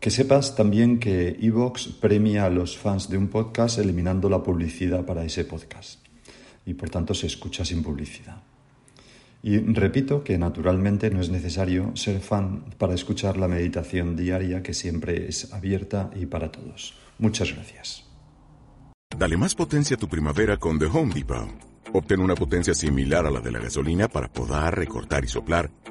Que sepas también que Evox premia a los fans de un podcast eliminando la publicidad para ese podcast y por tanto se escucha sin publicidad. Y repito que naturalmente no es necesario ser fan para escuchar la meditación diaria que siempre es abierta y para todos. Muchas gracias. Dale más potencia a tu primavera con The Home Depot. Obtén una potencia similar a la de la gasolina para podar, recortar y soplar